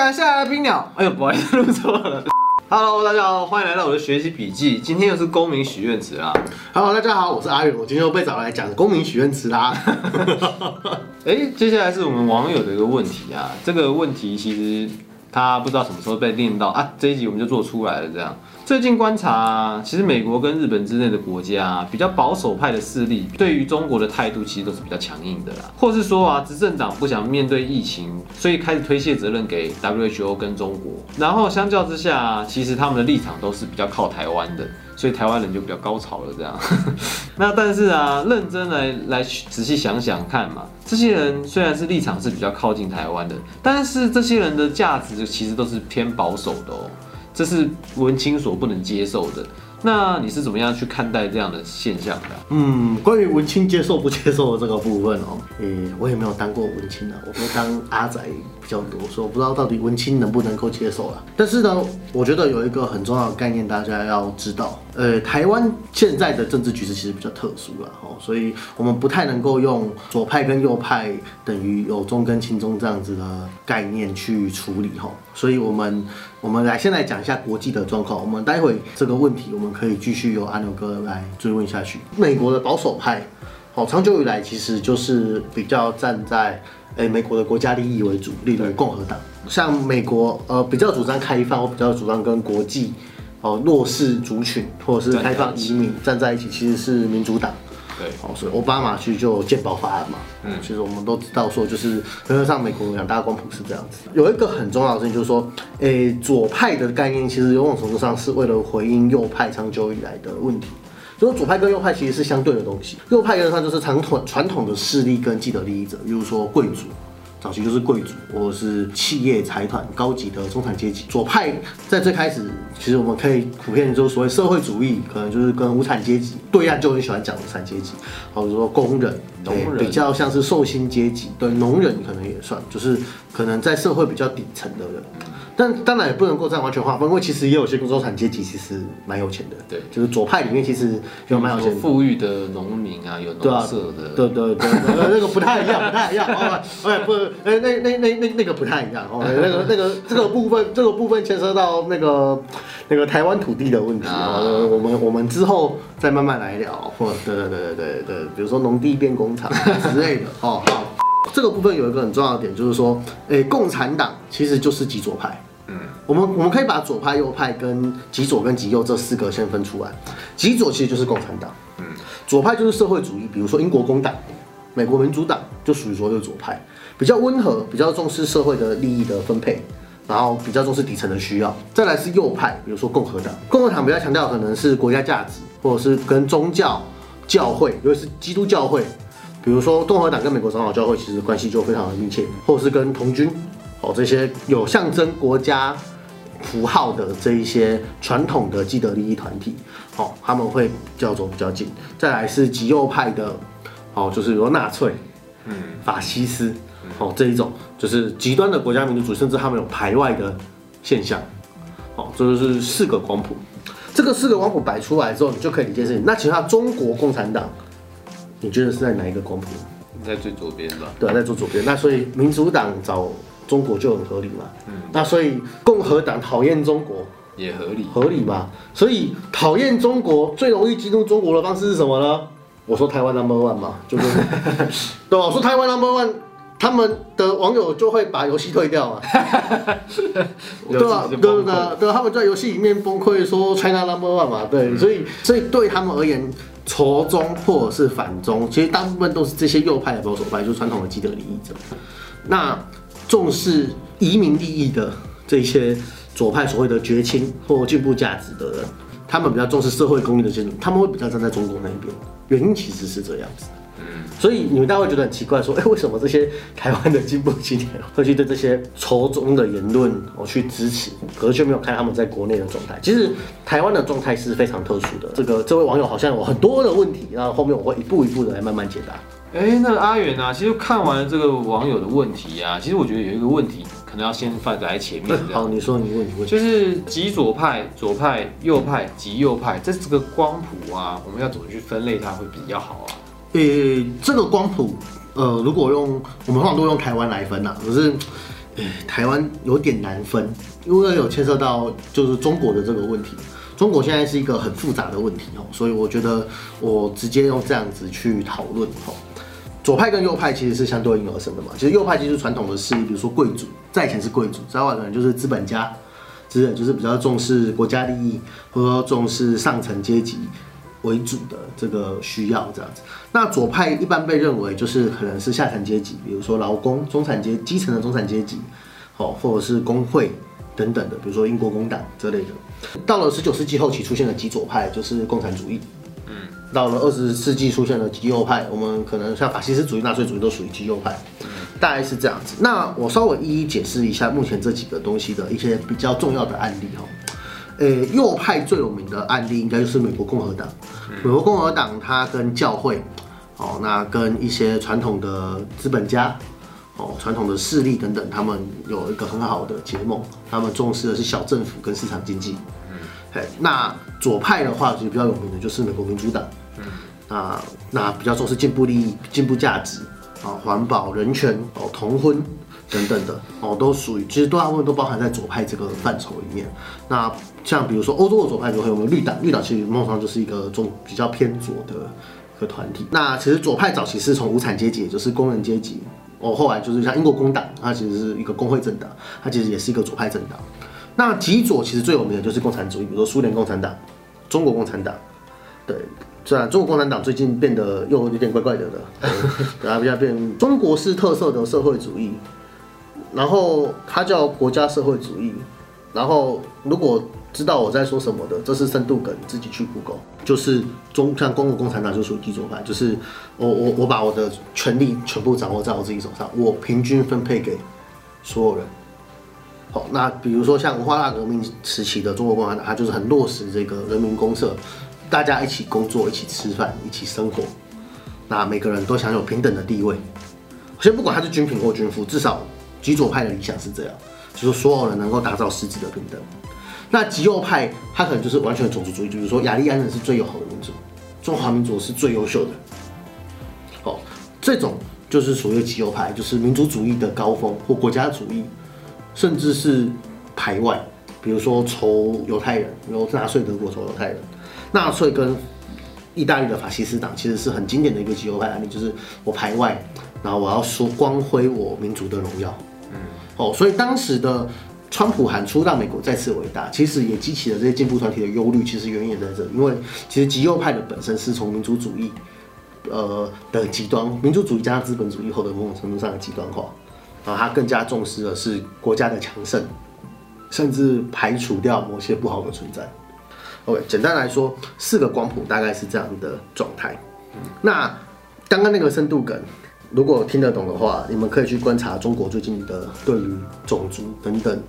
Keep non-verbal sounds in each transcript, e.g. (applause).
赶下来冰鸟。哎呦，不好意思，录错了。Hello，大家好，欢迎来到我的学习笔记。今天又是公民许愿池啦。Hello，大家好，我是阿远，我今天又被找来讲公民许愿池啦。(laughs) 哎，接下来是我们网友的一个问题啊。这个问题其实他不知道什么时候被练到啊，这一集我们就做出来了。这样，最近观察、其实美国跟日本之内的国家、比较保守派的势力，对于中国的态度其实都是比较强硬的啦，或是说啊，执政党不想面对疫情，所以开始推卸责任给 WHO 跟中国。然后相较之下、其实他们的立场都是比较靠台湾的。所以台湾人就比较高潮了，这样。(laughs) 那但是啊，认真来来仔细想想看嘛，这些人虽然是立场是比较靠近台湾的，但是这些人的价值其实都是偏保守的哦，这是文青所不能接受的。那你是怎么样去看待这样的现象的、嗯，关于文青接受不接受的这个部分哦，(laughs) 诶、我也没有当过文青啊，我都当阿仔比较多，所以我不知道到底文青能不能够接受啦。但是呢，我觉得有一个很重要的概念大家要知道，呃，台湾现在的政治局势其实比较特殊了，哦，所以我们不太能够用左派跟右派等于有中跟亲中这样子的概念去处理哈，所以我们我们来先来讲一下国际的状况，我们待会这个问题我们可以继续由阿牛哥来追问下去。美国的保守派，好，长久以来其实就是比较站在诶、美国的国家利益为主，例如共和党，像美国呃比较主张开放，或比较主张跟国际哦弱势族群或者是开放移民站在一起，其实是民主党。对，哦，所以奥巴马去就有健保法案嘛，嗯，其实我们都知道说，就是原则上美国两大光谱是这样子。有一个很重要的事情就是说，诶、左派的概念其实某种程度上是为了回应右派长久以来的问题。所以左派跟右派其实是相对的东西，右派原则上就是传统传统的势力跟既得利益者，比如说贵族。早期就是贵族或者是企业财团、高级的中产阶级。左派在最开始，其实我们可以普遍就所谓社会主义，可能就是跟无产阶级对岸就很喜欢讲无产阶级，或者说工人，农人比较像是受薪阶级，对农人可能也算，就是可能在社会比较底层的人。但当然也不能够这样完全划分，因为其实也有些中产阶级其实蛮有钱的，对就是左派里面其实有蛮有钱的。富裕的农民啊，有农舍的，对对对，对那个不太一样，不太一样。哦，哎不，哎那那那那那个不太一样。哦，那个那个这个部分，这个部分牵涉到那个那个台湾土地的问题啊啊。我们我们之后再慢慢来聊。或对对对对对对，比如说农地变工厂之类的。哦好，这个部分有一个很重要的点，就是说，哎，共产党其实就是极左派。嗯，我们我们可以把左派、右派跟极左跟极右这四个先分出来。极左其实就是共产党，嗯，左派就是社会主义，比如说英国工党、美国民主党就属于说就是左派，比较温和，比较重视社会的利益的分配，然后比较重视底层的需要。再来是右派，比如说共和党，共和党比较强调可能是国家价值，或者是跟宗教、教会，尤其是基督教会，比如说共和党跟美国长老教会其实关系就非常的密切，或者是跟童军。哦，这些有象征国家符号的这一些传统的既得利益团体，哦，他们会叫做比较近。再来是极右派的，哦，就是比如说纳粹、嗯，法西斯，哦，这一种就是极端的国家民族主义，甚至他们有排外的现象。哦，这就是四个光谱。这个四个光谱摆出来之后，你就可以理解事情。那其他中国共产党，你觉得是在哪一个光谱？在最左边吧。对啊，在最左边。那所以民主党找中国就很合理嘛。嗯。那所以共和党讨厌中国也合理，合理嘛？所以讨厌中国最容易激怒中国的方式是什么呢？我说台湾 number one 嘛，就是 (laughs) 对吧？我说台湾 number one，他们的网友就会把游戏退掉嘛。(laughs) 对吧？对对对对，他们在游戏里面崩溃说 China number one 嘛，对，所以所以对他们而言，仇中或者是反中，其实大部分都是这些右派的保守派，就是传统的既得利益者。那重视移民利益的这些左派所谓的绝亲或进步价值的人，他们比较重视社会公益的建筑，他们会比较站在中国那一边。原因其实是这样子。所以你们大家会觉得很奇怪，说，哎、为什么这些台湾的进步青年会去对这些仇中的言论我去支持，可是却没有看他们在国内的状态？其实台湾的状态是非常特殊的。这个这位网友好像有很多的问题，然后后面我会一步一步的来慢慢解答。哎，那阿远啊，其实看完了这个网友的问题啊，其实我觉得有一个问题可能要先放在前面，好，你说你问你问。就是极左派、左派、右派、极右派，这这个光谱啊，我们要怎么去分类它会比较好啊？呃、这个光谱，呃，如果用我们通常都用台湾来分呐、可是诶台湾有点难分，因为有牵涉到就是中国的这个问题。中国现在是一个很复杂的问题哦，所以我觉得我直接用这样子去讨论哦。左派跟右派其实是相对应而生的嘛。其实右派就是传统的势力，比如说贵族，在以前是贵族，在外可能就是资本家，资本就是比较重视国家利益，或者说重视上层阶级为主的这个需要这样子。那左派一般被认为就是可能是下层阶级，比如说劳工、中产阶基层的中产阶级，哦，或者是工会等等的，比如说英国工党这类的。到了十九世纪后期出现了极左派，就是共产主义。嗯到了二十世纪出现了极右派，我们可能像法西斯主义、纳粹主义都属于极右派，大概是这样子。那我稍微一一解释一下目前这几个东西的一些比较重要的案例哈。呃，右派最有名的案例应该就是美国共和党。美国共和党它跟教会，哦，那跟一些传统的资本家，哦，传统的势力等等，他们有一个很好的结盟，他们重视的是小政府跟市场经济。嘿，那左派的话，其实比较有名的就是美国民主党。那那比较重视进步利益、进步价值啊，环保、人权哦，同婚等等的哦，都属于其实大部分都包含在左派这个范畴里面。那像比如说欧洲的左派就会有没有绿党？绿党其实某种上就是一个中比较偏左的一个团体。那其实左派早期是从无产阶级，也就是工人阶级哦，后来就是像英国工党，它其实是一个工会政党，它其实也是一个左派政党。那极左其实最有名的就是共产主义，比如说苏联共产党、中国共产党，对。虽然中国共产党最近变得又有点怪怪的了，(laughs) 对啊，比较变中国式特色的社会主义，然后它叫国家社会主义，然后如果知道我在说什么的，这是深度梗，自己去 Google，就是中像中国共产党就属于地主派，就是我我我把我的权力全部掌握在我自己手上，我平均分配给所有人。好，那比如说像文化大革命时期的中国共产党，它就是很落实这个人民公社。大家一起工作，一起吃饭，一起生活，那每个人都享有平等的地位。先不管他是军品或军夫，至少极左派的理想是这样，就是所有人能够打造实质的平等。那极右派他可能就是完全种族主义，就是说雅利安人是最友好的民族，中华民族是最优秀的。哦，这种就是属于极右派，就是民族主义的高峰或国家主义，甚至是排外，比如说仇犹太人，如纳粹德国仇犹太人。纳粹跟意大利的法西斯党其实是很经典的一个极右派案例，就是我排外，然后我要说光辉我民族的荣耀。嗯，哦，所以当时的川普喊出让美国再次伟大，其实也激起了这些进步团体的忧虑，其实原因也在这，因为其实极右派的本身是从民族主义，呃的极端，民族主义加上资本主义后的某种程度上的极端化，然后，他更加重视的是国家的强盛，甚至排除掉某些不好的存在。OK，简单来说，四个光谱大概是这样的状态。那刚刚那个深度梗，如果听得懂的话，你们可以去观察中国最近的对于种族等等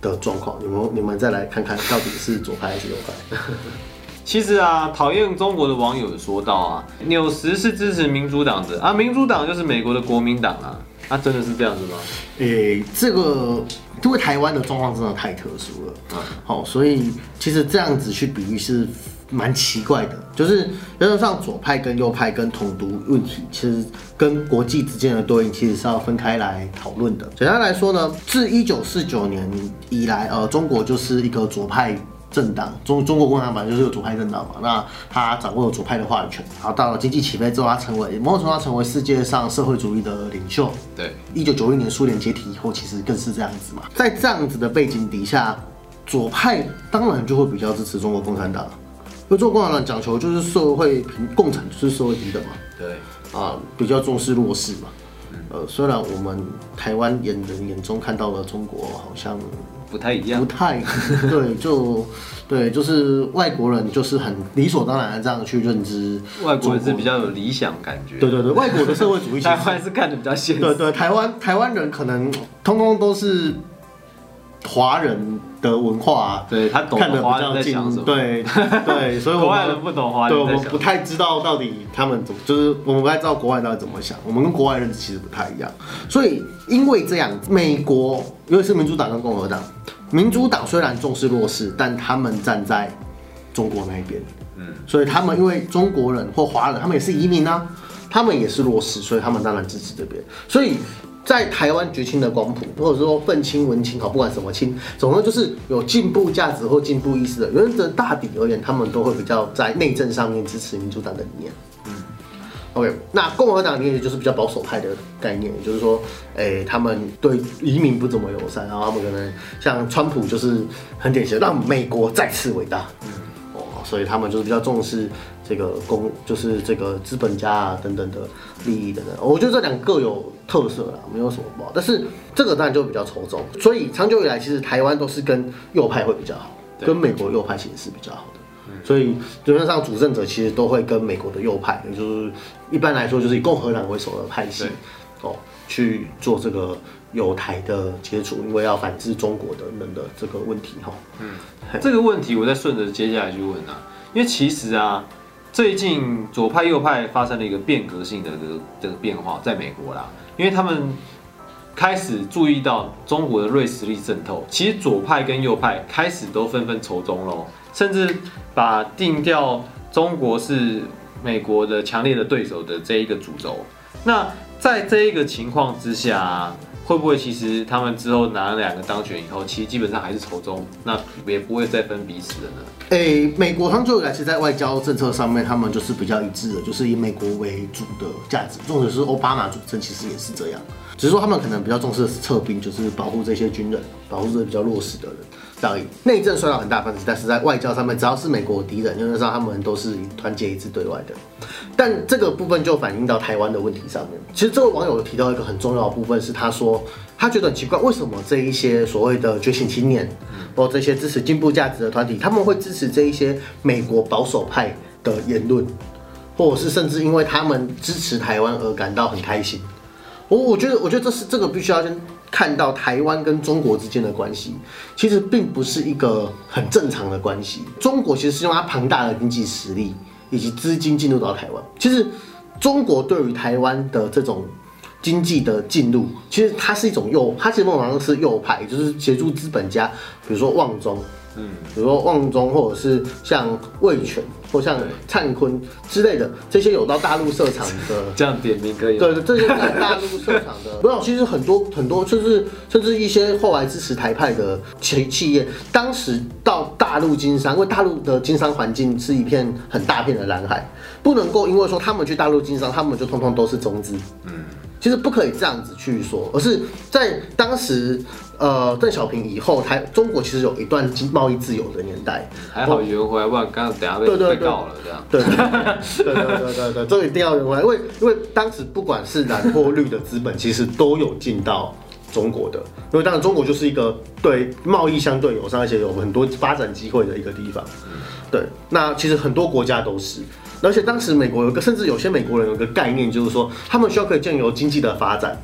的状况。你们你们再来看看到底是左派还是右派。(laughs) 其实啊，讨厌中国的网友说到啊，纽什是支持民主党的啊，民主党就是美国的国民党啊。那真的是这样子吗？诶，这个因为台湾的状况真的太特殊了，嗯，好，所以其实这样子去比喻是蛮奇怪的。就是原则上左派跟右派跟统独问题，其实跟国际之间的对应其实是要分开来讨论的。简单来说呢，自一九四九年以来，呃，中国就是一个左派。政党中中国共产党就是有左派政党嘛，那他掌握了左派的话语权，然后到了经济起飞之后，他成为某种程度上成为世界上社会主义的领袖。对，一九九一年苏联解体以后，其实更是这样子嘛。在这样子的背景底下，左派当然就会比较支持中国共产党，因为中国共产党讲求就是社会平，共产就是社会平等嘛。对，啊，比较重视弱势嘛。呃，虽然我们台湾眼人眼中看到了中国好像。不太一样，不太对，就 (laughs) 对，就是外国人就是很理所当然的这样去认知，外国人是比较有理想感觉，对对对，外国的社会主义，(laughs) 台湾是看的比较现实，对对，台湾台湾人可能通通都是华人。的文化啊，对他懂华人在想什么，对对，(laughs) 所以我们不懂华人，对我们不太知道到底他们怎么，就是我们不太知道国外到底怎么想，我们跟国外认知其实不太一样，所以因为这样，美国尤其是民主党跟共和党，民主党虽然重视弱势，但他们站在中国那一边，嗯，所以他们因为中国人或华人，他们也是移民啊，他们也是弱势，所以他们当然支持这边，所以在台湾绝亲的光谱，或者说愤青、文青，好，不管什么青，总之就是有进步价值或进步意识的，原则大抵而言，他们都会比较在内政上面支持民主党的理念。嗯 OK，那共和党理念就是比较保守派的概念，也就是说，诶、他们对移民不怎么友善，然后他们可能像川普就是很典型的，让美国再次伟大。哦，所以他们就是比较重视这个公，就是这个资本家啊等等的利益等等。我觉得这两个各有特色啦，没有什么不好。但是这个当然就比较抽中，所以长久以来，其实台湾都是跟右派会比较好，跟美国右派其实是比较好的。所以理论上主政者其实都会跟美国的右派，也就是一般来说就是以共和党为首的派系，哦，去做这个有台的接触，因为要反制中国的人的这个问题哈。嗯这个问题我再顺着接下来去问啊，因为其实啊，最近左派右派发生了一个变革性的这个这个变化，在美国啦，因为他们开始注意到中国的锐实力渗透，其实左派跟右派开始都纷纷仇中喽，甚至把定调中国是美国的强烈的对手的这一个主轴。那在这一个情况之下、会不会其实他们之后拿了两个当选以后，其实基本上还是仇中，那也不会再分彼此的呢？诶、美国他们就来，其实在外交政策上面，他们就是比较一致的，就是以美国为主的价值。重点是奥巴马主政，其实也是这样，只是说他们可能比较重视的是撤兵，就是保护这些军人，保护这些比较弱势的人。这样而已。内政虽然很大分歧，但是在外交上面，只要是美国敌人，基本上他们都是团结一致对外的。但这个部分就反映到台湾的问题上面。其实这位网友提到一个很重要的部分，是他说他觉得很奇怪，为什么这一些所谓的觉醒青年，包括这些支持进步价值的团体，他们会支持这一些美国保守派的言论，或者是甚至因为他们支持台湾而感到很开心。我我觉得，我觉得这是这个必须要先看到台湾跟中国之间的关系，其实并不是一个很正常的关系。中国其实是用它庞大的经济实力以及资金进入到台湾。其实中国对于台湾的这种经济的进入，其实它是一种右，它其实某种程度是右派，就是协助资本家，比如说旺中，嗯，比如说旺中，或者是像味全或像灿坤之类的这些有到大陆设厂的。(laughs) 这样点名可以吗？对，这些在大陆设厂的，(laughs) 没有，其实很多很多，甚至甚至一些后来支持台派的企企业，当时到大陆经商，因为大陆的经商环境是一片很大片的蓝海，不能够因为说他们去大陆经商，他们就通通都是中资，嗯，其实不可以这样子去说，而是在当时，呃，邓小平以后，台中国其实有一段经贸易自由的年代，还好圆回来，不然刚刚等下被被告了这样。对对对对对对对，这个一定要圆回来，因为因为当时不管是蓝或绿的资本，其实都有进到中国的，因为当然中国就是一个对贸易相对友善，而且有很多发展机会的一个地方。对，那其实很多国家都是，而且当时美国有一个，甚至有些美国人有一个概念，就是说他们需要可以借由经济的发展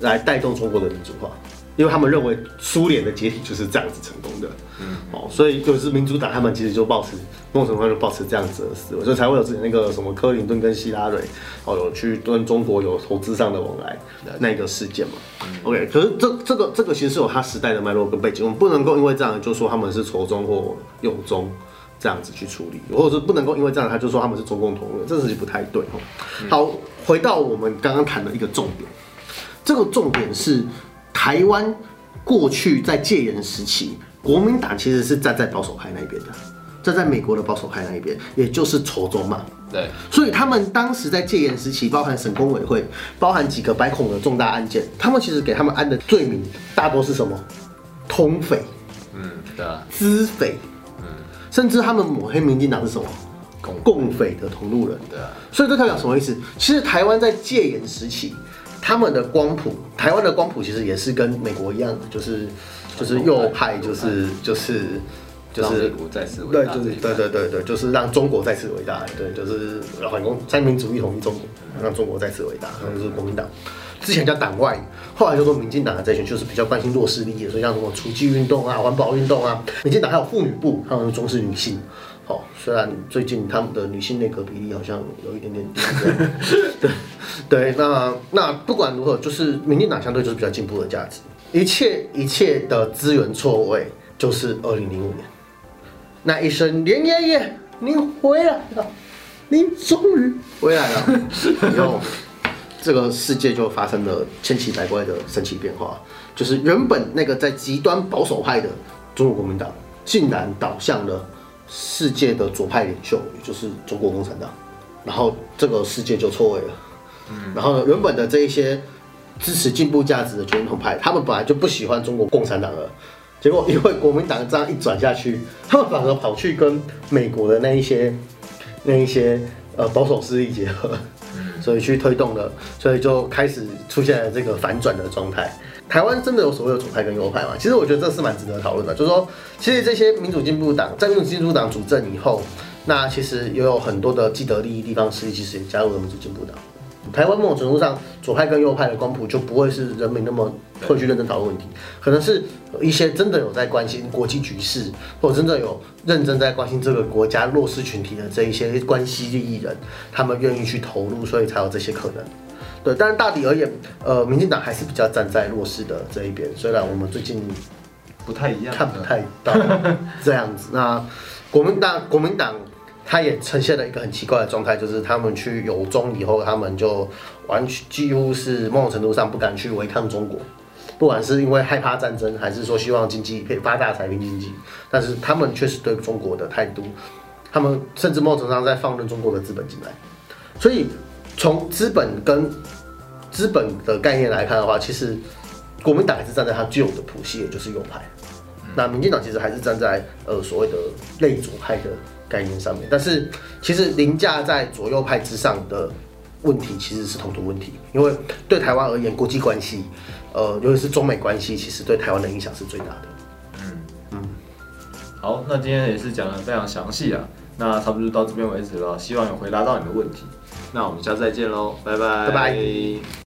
来带动中国的民主化。因为他们认为苏联的解体就是这样子成功的，嗯，哦，所以就是民主党他们其实就保持某种程度就保持这样子的思维，所以才会有之前那个什么克林顿跟希拉蕊，哦，有去跟中国有投资上的往来那个事件嘛。OK，可是这这个这个其实是有它时代的脉络跟背景，我们不能够因为这样就说他们是仇中或友中这样子去处理，或者是不能够因为这样他就说他们是中共同路人，这事情不太对。哦。好，回到我们刚刚谈的一个重点，这个重点是台湾过去在戒严时期，国民党其实是站在保守派那一边的，站在美国的保守派那一边，也就是仇中嘛。对，所以他们当时在戒严时期，包含省工委会，包含几个白孔的重大案件，他们其实给他们安的罪名大多是什么？通匪、嗯，对啊，资匪，甚至他们抹黑民进党是什么？共共匪的同路人。对啊，所以这代表什么意思？其实台湾在戒严时期，他们的光谱，台湾的光谱其实也是跟美国一样的，就是就是右派，就是就是就是让美国再次伟对，就是大这一派对对对对，就是让中国再次伟大，对，就是反攻三民主义统一中国，让中国再次伟大，那就是国民党。之前叫党外，后来就说民进党的这一群，就是比较关心弱势利益，所以像什么除妓运动啊、环保运动啊，民进党还有妇女部，他们重视女性。好，虽然最近他们的女性内阁比例好像有一点点低，对 (laughs) 对，那那不管如何，就是民进党相对就是比较进步的价值，一切一切的资源错位，就是二零零五年。那一声连爷爷，您回来了，您终于回来了。(laughs) 以后，这个世界就发生了千奇百怪的神奇变化，就是原本那个在极端保守派的中国国民党，竟然倒向了世界的左派领袖，也就是中国共产党，然后这个世界就错位了。然后呢，原本的这一些支持进步价值的传统派，他们本来就不喜欢中国共产党了。结果 (laughs) 因为国民党这样一转下去，(laughs) 他们反而跑去跟美国的那一些那一些呃保守势力结合，所以去推动了，所以就开始出现了这个反转的状态。台湾真的有所谓的左派跟右派吗？其实我觉得这是蛮值得讨论的。就是说，其实这些民主进步党在民主进步党主政以后，那其实也有很多的既得利益地方势力，其实也加入了民主进步党。台湾某种程度上，左派跟右派的光谱就不会是人民那么会去认真讨论问题，可能是一些真的有在关心国际局势，或者真的有认真在关心这个国家弱势群体的这一些关系利益人，他们愿意去投入，所以才有这些可能。对，但是大体而言，呃，民进党还是比较站在弱势的这一边，虽然我们最近不太一样，看不太到这样子。那国民党，国民党。他也呈现了一个很奇怪的状态，就是他们去有中以后，他们就完全几乎是某种程度上不敢去违抗中国，不管是因为害怕战争，还是说希望经济可以发大财拼经济，但是他们确实对中国的态度，他们甚至某种程度上在放任中国的资本进来。所以从资本跟资本的概念来看的话，其实国民党还是站在他旧的谱系，也就是右派。那民进党其实还是站在呃所谓的类左派的。概念上面，但是其实凌驾在左右派之上的问题其实是统独问题，因为对台湾而言，国际关系，呃，尤其是中美关系，其实对台湾的影响是最大的。嗯嗯，好，那今天也是讲的非常详细啊，那差不多就到这边为止了，希望有回答到你的问题，那我们下次再见喽，拜拜，拜拜。